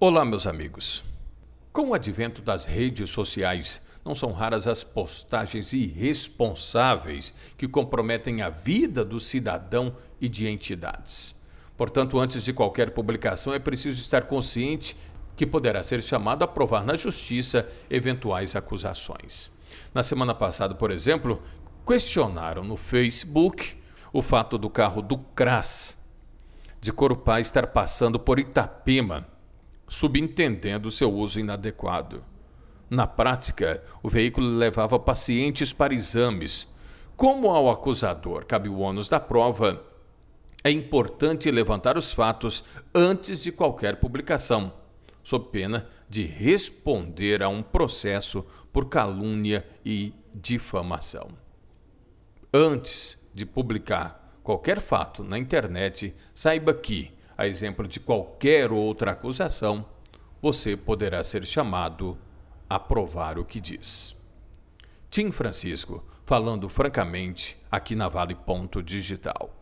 Olá, meus amigos. Com o advento das redes sociais, não são raras as postagens irresponsáveis que comprometem a vida do cidadão e de entidades. Portanto, antes de qualquer publicação, é preciso estar consciente que poderá ser chamado a provar na justiça eventuais acusações. Na semana passada, por exemplo, questionaram no Facebook o fato do carro do CRAS de Corupá estar passando por Itapema subentendendo seu uso inadequado. Na prática, o veículo levava pacientes para exames. Como ao acusador cabe o ônus da prova, é importante levantar os fatos antes de qualquer publicação, sob pena de responder a um processo por calúnia e difamação. Antes de publicar qualquer fato na internet, saiba que a exemplo de qualquer outra acusação, você poderá ser chamado a provar o que diz. Tim Francisco, falando francamente aqui na Vale Ponto Digital.